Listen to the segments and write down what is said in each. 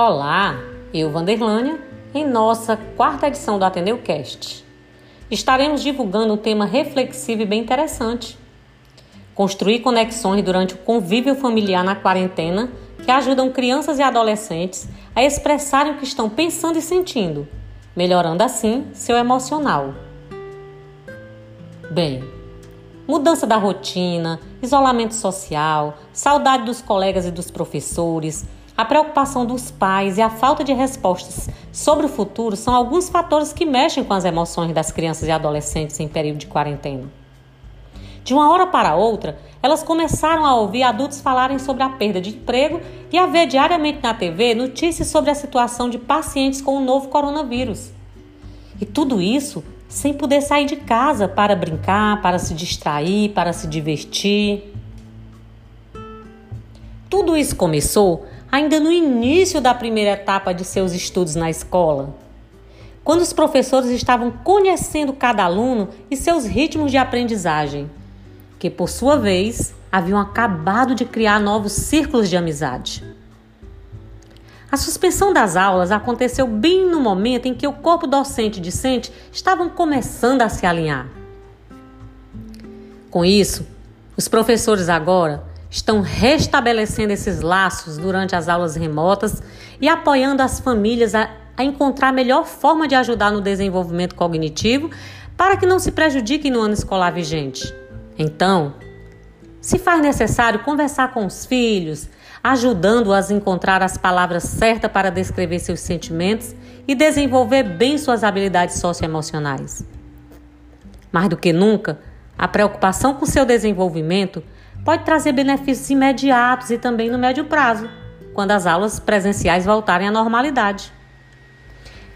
Olá, eu, Vanderlânia, em nossa quarta edição do Ateneu Cast. Estaremos divulgando um tema reflexivo e bem interessante. Construir conexões durante o convívio familiar na quarentena que ajudam crianças e adolescentes a expressarem o que estão pensando e sentindo, melhorando assim seu emocional. Bem, mudança da rotina, isolamento social, saudade dos colegas e dos professores, a preocupação dos pais e a falta de respostas sobre o futuro são alguns fatores que mexem com as emoções das crianças e adolescentes em período de quarentena. De uma hora para outra, elas começaram a ouvir adultos falarem sobre a perda de emprego e a ver diariamente na TV notícias sobre a situação de pacientes com o novo coronavírus. E tudo isso sem poder sair de casa para brincar, para se distrair, para se divertir. Tudo isso começou ainda no início da primeira etapa de seus estudos na escola, quando os professores estavam conhecendo cada aluno e seus ritmos de aprendizagem, que por sua vez haviam acabado de criar novos círculos de amizade. A suspensão das aulas aconteceu bem no momento em que o corpo docente e discente estavam começando a se alinhar. Com isso, os professores agora estão restabelecendo esses laços durante as aulas remotas e apoiando as famílias a, a, encontrar a melhor forma de ajudar no desenvolvimento cognitivo para que não se prejudiquem no ano escolar vigente. Então, se faz necessário conversar com os filhos, ajudando-as a encontrar as palavras certas para descrever seus sentimentos e desenvolver bem suas habilidades socioemocionais. Mais do que nunca, a preocupação com seu desenvolvimento pode trazer benefícios imediatos e também no médio prazo, quando as aulas presenciais voltarem à normalidade.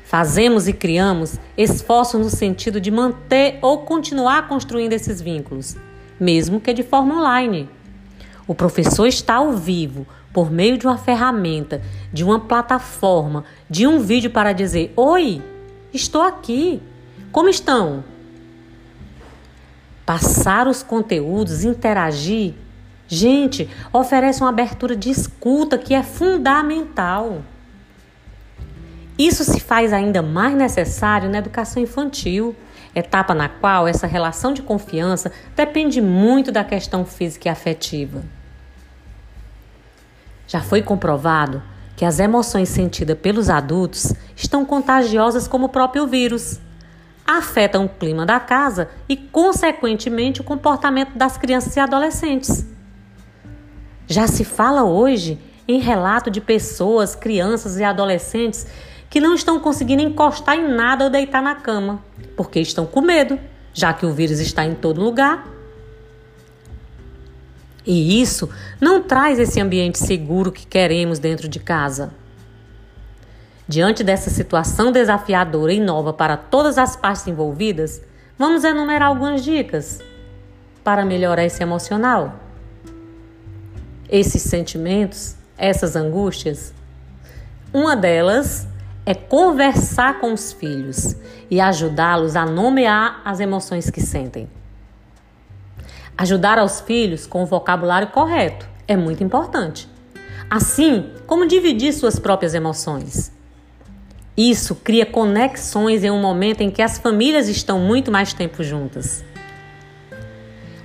Fazemos e criamos esforços no sentido de manter ou continuar construindo esses vínculos, mesmo que de forma online. O professor está ao vivo, por meio de uma ferramenta, de uma plataforma, de um vídeo para dizer: Oi, estou aqui. Como estão? passar os conteúdos, interagir, gente, oferece uma abertura de escuta que é fundamental. Isso se faz ainda mais necessário na educação infantil, etapa na qual essa relação de confiança depende muito da questão física e afetiva. Já foi comprovado que as emoções sentidas pelos adultos estão contagiosas como o próprio vírus afetam o clima da casa e, consequentemente, o comportamento das crianças e adolescentes. Já se fala hoje em relato de pessoas, crianças e adolescentes que não estão conseguindo encostar em nada ou deitar na cama, porque estão com medo, já que o vírus está em todo lugar. E isso não traz esse ambiente seguro que queremos dentro de casa. Diante dessa situação desafiadora e nova para todas as partes envolvidas, vamos enumerar algumas dicas para melhorar esse emocional. Esses sentimentos, essas angústias. Uma delas é conversar com os filhos e ajudá-los a nomear as emoções que sentem. Ajudar aos filhos com o vocabulário correto é muito importante. Assim como dividir suas próprias emoções. Isso cria conexões em um momento em que as famílias estão muito mais tempo juntas.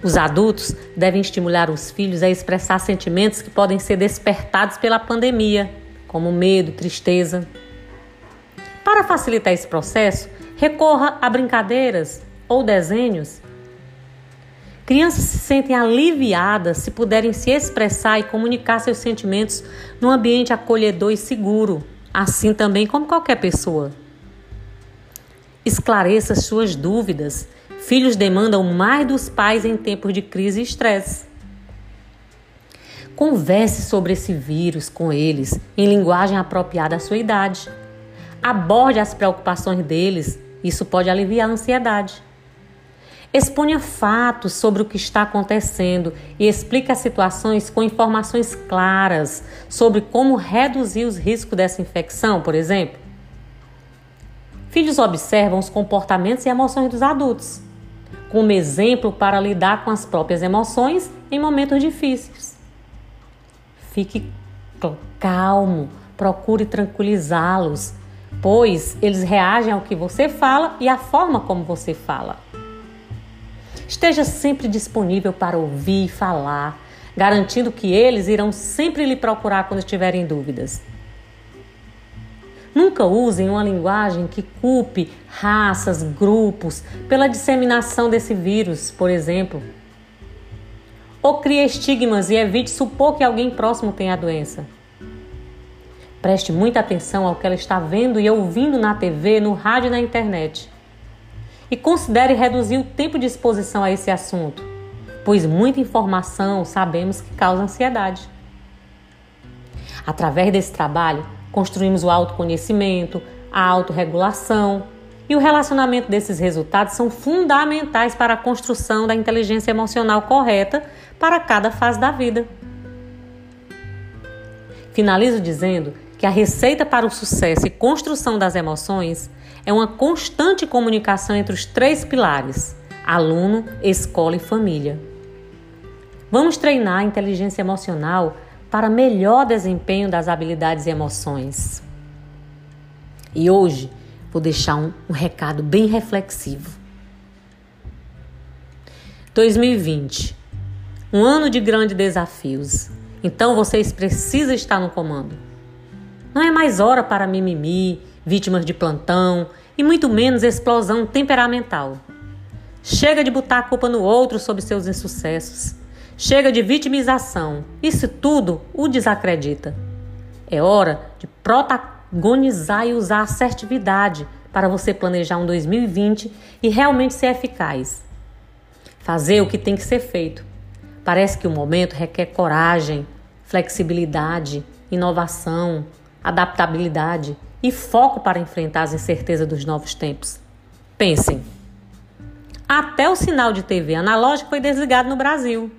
Os adultos devem estimular os filhos a expressar sentimentos que podem ser despertados pela pandemia, como medo, tristeza. Para facilitar esse processo, recorra a brincadeiras ou desenhos. Crianças se sentem aliviadas se puderem se expressar e comunicar seus sentimentos num ambiente acolhedor e seguro assim também como qualquer pessoa. Esclareça suas dúvidas. Filhos demandam mais dos pais em tempos de crise e estresse. Converse sobre esse vírus com eles em linguagem apropriada à sua idade. Aborde as preocupações deles, isso pode aliviar a ansiedade. Exponha fatos sobre o que está acontecendo e explique as situações com informações claras sobre como reduzir os riscos dessa infecção, por exemplo. Filhos observam os comportamentos e emoções dos adultos, como exemplo para lidar com as próprias emoções em momentos difíceis. Fique calmo procure tranquilizá-los, pois eles reagem ao que você fala e à forma como você fala. Esteja sempre disponível para ouvir e falar, garantindo que eles irão sempre lhe procurar quando tiverem dúvidas. Nunca usem uma linguagem que culpe raças, grupos pela disseminação desse vírus, por exemplo. Ou crie estigmas e evite supor que alguém próximo tem a doença. Preste muita atenção ao que ela está vendo e ouvindo na TV, no rádio e na internet. E considere reduzir o tempo de exposição a esse assunto, pois muita informação sabemos que causa ansiedade. Através desse trabalho, Construímos o autoconhecimento, a autorregulação. E o relacionamento desses resultados são fundamentais para a construção da inteligência emocional correta para cada fase da vida. Finalizo dizendo que a receita para o sucesso e construção das emoções é uma constante comunicação entre os três pilares: aluno, escola e família. Vamos treinar a inteligência emocional para melhor desempenho das habilidades e emoções. E hoje vou deixar um, um recado bem reflexivo. 2020, um ano de grandes desafios. Então vocês precisam estar no comando. Não é mais hora para mimimi, vítimas de plantão e muito menos explosão temperamental. Chega de botar a culpa no outro sobre seus insucessos. Chega de vitimização. Isso tudo o desacredita. É hora de protagonizar e usar assertividade para você planejar um 2020 e realmente ser eficaz. Fazer o que tem que ser feito. Parece que o momento requer coragem, flexibilidade, inovação, adaptabilidade e foco para enfrentar as incertezas dos novos tempos. Pensem. Até o sinal de TV analógico foi desligado no Brasil.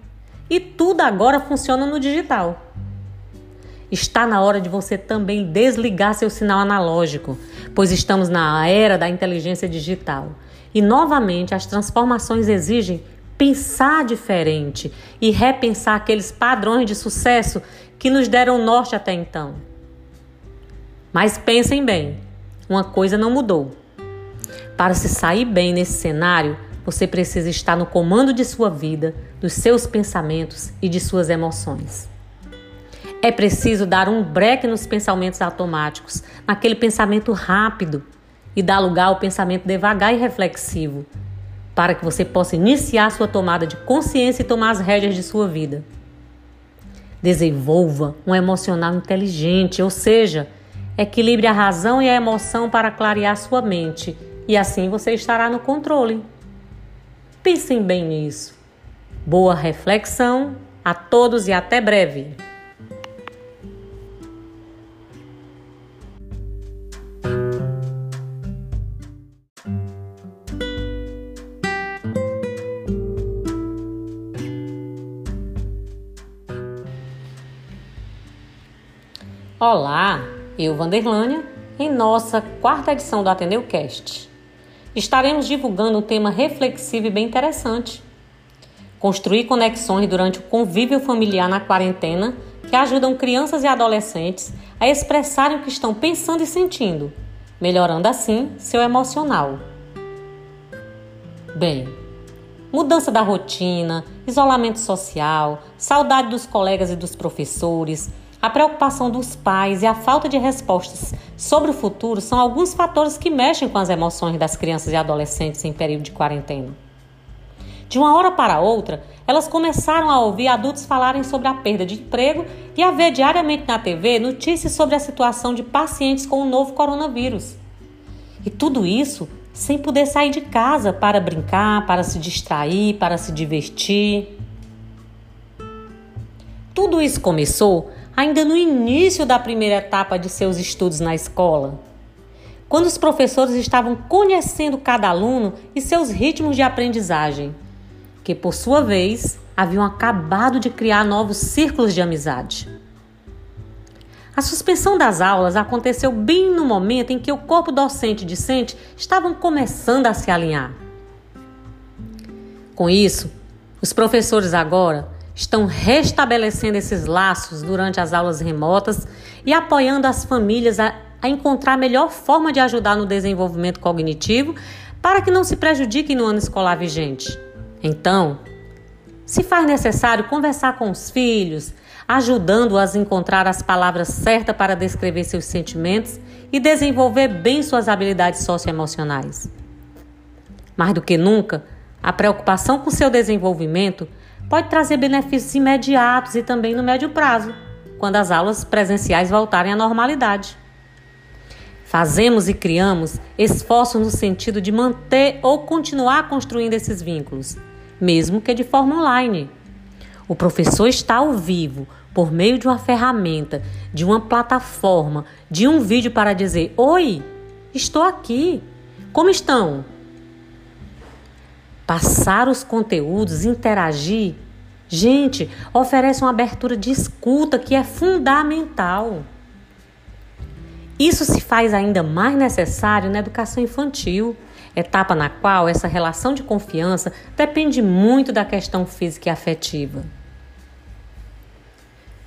E tudo agora funciona no digital. Está na hora de você também desligar seu sinal analógico, pois estamos na era da inteligência digital. E novamente as transformações exigem pensar diferente e repensar aqueles padrões de sucesso que nos deram norte até então. Mas pensem bem, uma coisa não mudou. Para se sair bem nesse cenário, você precisa estar no comando de sua vida, dos seus pensamentos e de suas emoções. É preciso dar um break nos pensamentos automáticos, naquele pensamento rápido, e dar lugar ao pensamento devagar e reflexivo, para que você possa iniciar sua tomada de consciência e tomar as rédeas de sua vida. Desenvolva um emocional inteligente, ou seja, equilibre a razão e a emoção para clarear sua mente, e assim você estará no controle. Pensem bem nisso. Boa reflexão a todos e até breve. Olá, eu Vanderlânia, em nossa quarta edição do Ateneu Cast estaremos divulgando um tema reflexivo e bem interessante. Construir conexões durante o convívio familiar na quarentena que ajudam crianças e adolescentes a expressarem o que estão pensando e sentindo, melhorando assim seu emocional. Bem, mudança da rotina, isolamento social, saudade dos colegas e dos professores, a preocupação dos pais e a falta de respostas sobre o futuro são alguns fatores que mexem com as emoções das crianças e adolescentes em período de quarentena. De uma hora para outra, elas começaram a ouvir adultos falarem sobre a perda de emprego e a ver diariamente na TV notícias sobre a situação de pacientes com o novo coronavírus. E tudo isso sem poder sair de casa para brincar, para se distrair, para se divertir. Tudo isso começou ainda no início da primeira etapa de seus estudos na escola. Quando os professores estavam conhecendo cada aluno e seus ritmos de aprendizagem, que por sua vez haviam acabado de criar novos círculos de amizade. A suspensão das aulas aconteceu bem no momento em que o corpo docente e discente estavam começando a se alinhar. Com isso, os professores agora estão restabelecendo esses laços durante as aulas remotas e apoiando as famílias a, a encontrar a melhor forma de ajudar no desenvolvimento cognitivo para que não se prejudiquem no ano escolar vigente. Então, se faz necessário conversar com os filhos, ajudando-as a encontrar as palavras certas para descrever seus sentimentos e desenvolver bem suas habilidades socioemocionais. Mais do que nunca, a preocupação com seu desenvolvimento pode trazer benefícios imediatos e também no médio prazo, quando as aulas presenciais voltarem à normalidade. Fazemos e criamos esforços no sentido de manter ou continuar construindo esses vínculos, mesmo que de forma online. O professor está ao vivo, por meio de uma ferramenta, de uma plataforma, de um vídeo para dizer: Oi, estou aqui. Como estão? Passar os conteúdos, interagir, gente, oferece uma abertura de escuta que é fundamental. Isso se faz ainda mais necessário na educação infantil, etapa na qual essa relação de confiança depende muito da questão física e afetiva.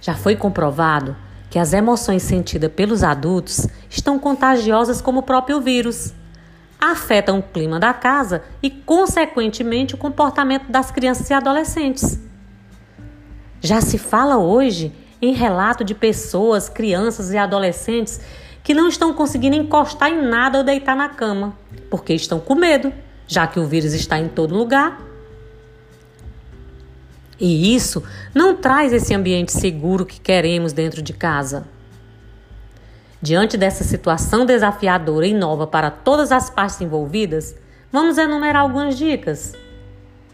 Já foi comprovado que as emoções sentidas pelos adultos estão contagiosas como o próprio vírus afetam o clima da casa e, consequentemente, o comportamento das crianças e adolescentes. Já se fala hoje em relato de pessoas, crianças e adolescentes que não estão conseguindo encostar em nada ou deitar na cama, porque estão com medo, já que o vírus está em todo lugar. E isso não traz esse ambiente seguro que queremos dentro de casa. Diante dessa situação desafiadora e nova para todas as partes envolvidas, vamos enumerar algumas dicas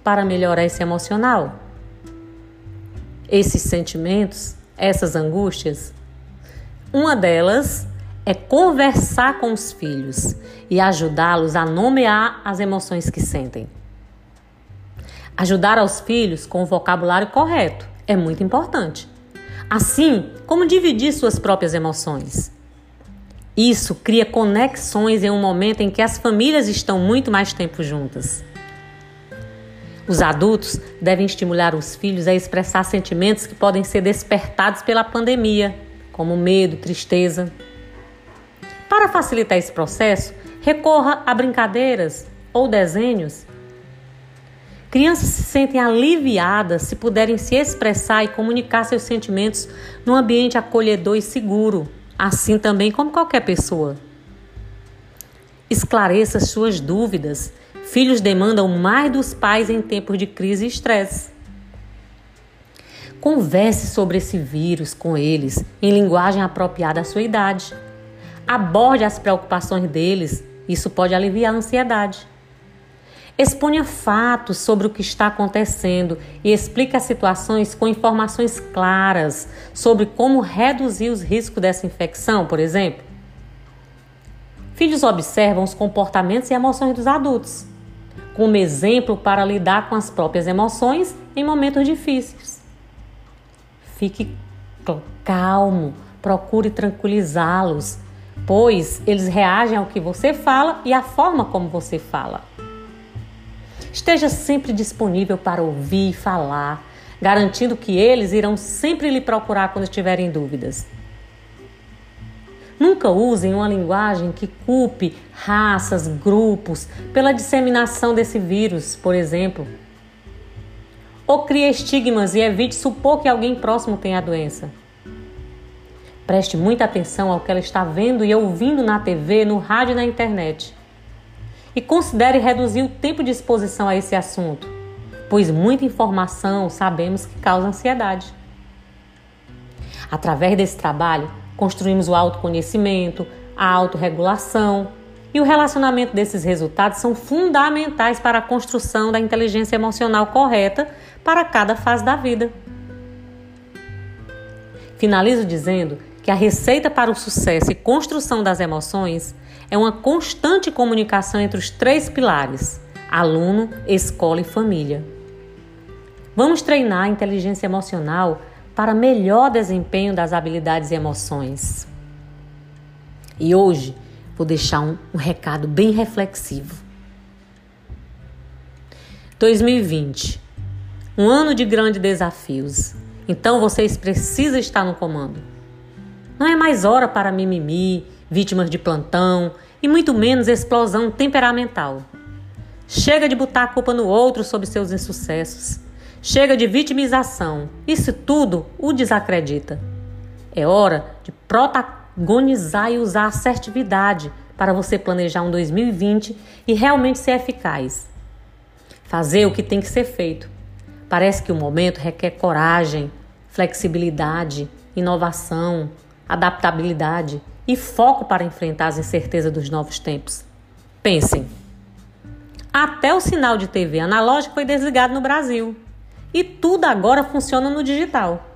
para melhorar esse emocional. Esses sentimentos, essas angústias. Uma delas é conversar com os filhos e ajudá-los a nomear as emoções que sentem. Ajudar aos filhos com o vocabulário correto é muito importante. Assim como dividir suas próprias emoções. Isso cria conexões em um momento em que as famílias estão muito mais tempo juntas. Os adultos devem estimular os filhos a expressar sentimentos que podem ser despertados pela pandemia, como medo, tristeza. Para facilitar esse processo, recorra a brincadeiras ou desenhos. Crianças se sentem aliviadas se puderem se expressar e comunicar seus sentimentos num ambiente acolhedor e seguro assim também como qualquer pessoa. Esclareça suas dúvidas. Filhos demandam mais dos pais em tempos de crise e estresse. Converse sobre esse vírus com eles em linguagem apropriada à sua idade. Aborde as preocupações deles, isso pode aliviar a ansiedade. Exponha fatos sobre o que está acontecendo e explique as situações com informações claras sobre como reduzir os riscos dessa infecção, por exemplo. Filhos observam os comportamentos e emoções dos adultos, como exemplo para lidar com as próprias emoções em momentos difíceis. Fique calmo, procure tranquilizá-los, pois eles reagem ao que você fala e à forma como você fala. Esteja sempre disponível para ouvir e falar, garantindo que eles irão sempre lhe procurar quando tiverem dúvidas. Nunca usem uma linguagem que culpe raças, grupos pela disseminação desse vírus, por exemplo. Ou crie estigmas e evite supor que alguém próximo tenha a doença. Preste muita atenção ao que ela está vendo e ouvindo na TV, no rádio e na internet e considere reduzir o tempo de exposição a esse assunto, pois muita informação sabemos que causa ansiedade. Através desse trabalho, construímos o autoconhecimento, a autorregulação e o relacionamento desses resultados são fundamentais para a construção da inteligência emocional correta para cada fase da vida. Finalizo dizendo que a receita para o sucesso e construção das emoções é uma constante comunicação entre os três pilares: aluno, escola e família. Vamos treinar a inteligência emocional para melhor desempenho das habilidades e emoções. E hoje vou deixar um, um recado bem reflexivo. 2020. Um ano de grandes desafios. Então vocês precisam estar no comando. Não é mais hora para mimimi, vítimas de plantão e muito menos explosão temperamental. Chega de botar a culpa no outro sobre seus insucessos. Chega de vitimização. Isso tudo o desacredita. É hora de protagonizar e usar assertividade para você planejar um 2020 e realmente ser eficaz. Fazer o que tem que ser feito. Parece que o momento requer coragem, flexibilidade, inovação, adaptabilidade e foco para enfrentar as incertezas dos novos tempos. Pensem. Até o sinal de TV analógico foi desligado no Brasil e tudo agora funciona no digital.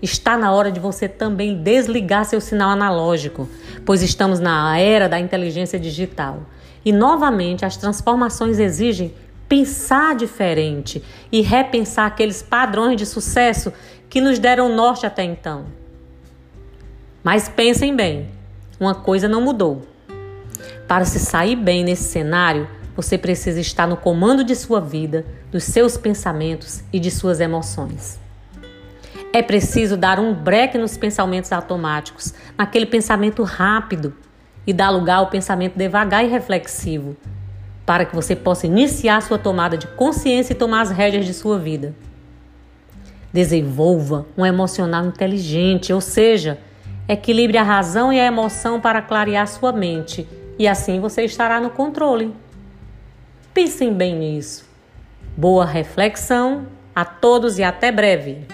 Está na hora de você também desligar seu sinal analógico, pois estamos na era da inteligência digital. E novamente as transformações exigem pensar diferente e repensar aqueles padrões de sucesso que nos deram norte até então. Mas pensem bem, uma coisa não mudou. Para se sair bem nesse cenário, você precisa estar no comando de sua vida, dos seus pensamentos e de suas emoções. É preciso dar um break nos pensamentos automáticos, naquele pensamento rápido, e dar lugar ao pensamento devagar e reflexivo, para que você possa iniciar sua tomada de consciência e tomar as rédeas de sua vida. Desenvolva um emocional inteligente, ou seja, Equilibre a razão e a emoção para clarear sua mente e assim você estará no controle. Pensem bem nisso. Boa reflexão a todos e até breve.